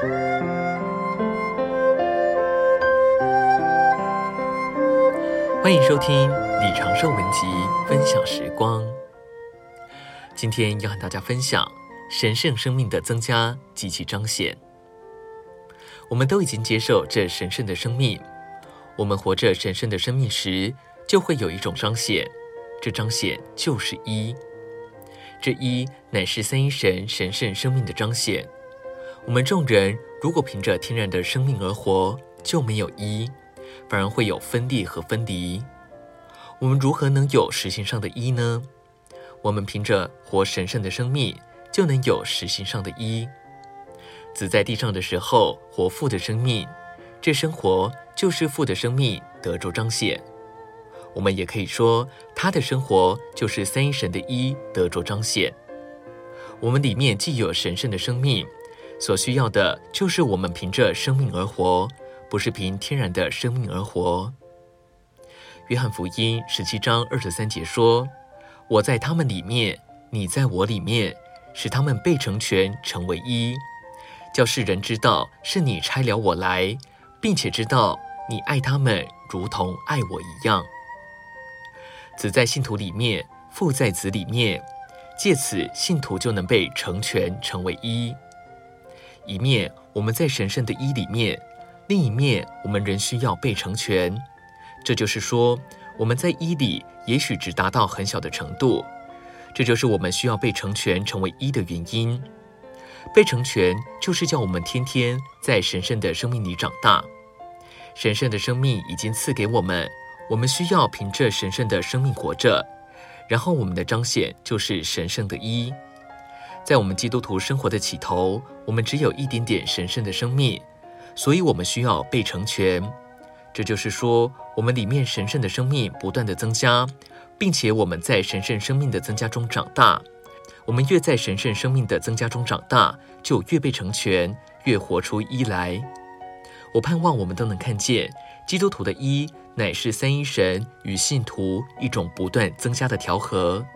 欢迎收听李长寿文集分享时光。今天要和大家分享神圣生命的增加及其彰显。我们都已经接受这神圣的生命，我们活着神圣的生命时，就会有一种彰显，这彰显就是一。这一乃是三一神神圣生命的彰显。我们众人如果凭着天然的生命而活，就没有一。反而会有分地和分离。我们如何能有实行上的一呢？我们凭着活神圣的生命，就能有实行上的一。子在地上的时候，活父的生命，这生活就是父的生命得着彰显。我们也可以说，他的生活就是三一神的一得着彰显。我们里面既有神圣的生命，所需要的就是我们凭着生命而活。不是凭天然的生命而活。约翰福音十七章二十三节说：“我在他们里面，你在我里面，使他们被成全，成为一，叫世人知道是你差了我来，并且知道你爱他们如同爱我一样。子在信徒里面，父在子里面，借此信徒就能被成全，成为一。一面我们在神圣的一里面。”另一面，我们仍需要被成全，这就是说，我们在一里也许只达到很小的程度，这就是我们需要被成全成为一的原因。被成全就是叫我们天天在神圣的生命里长大。神圣的生命已经赐给我们，我们需要凭着神圣的生命活着，然后我们的彰显就是神圣的一。在我们基督徒生活的起头，我们只有一点点神圣的生命。所以，我们需要被成全。这就是说，我们里面神圣的生命不断的增加，并且我们在神圣生命的增加中长大。我们越在神圣生命的增加中长大，就越被成全，越活出一来。我盼望我们都能看见，基督徒的一乃是三一神与信徒一种不断增加的调和。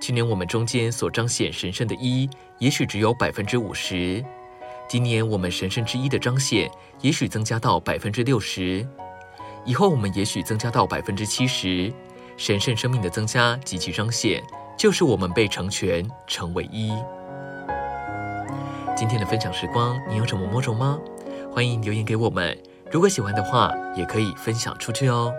去年我们中间所彰显神圣的一，也许只有百分之五十。今年我们神圣之一的彰显，也许增加到百分之六十，以后我们也许增加到百分之七十。神圣生命的增加及其彰显，就是我们被成全，成为一。今天的分享时光，你有什么摸着吗？欢迎留言给我们。如果喜欢的话，也可以分享出去哦。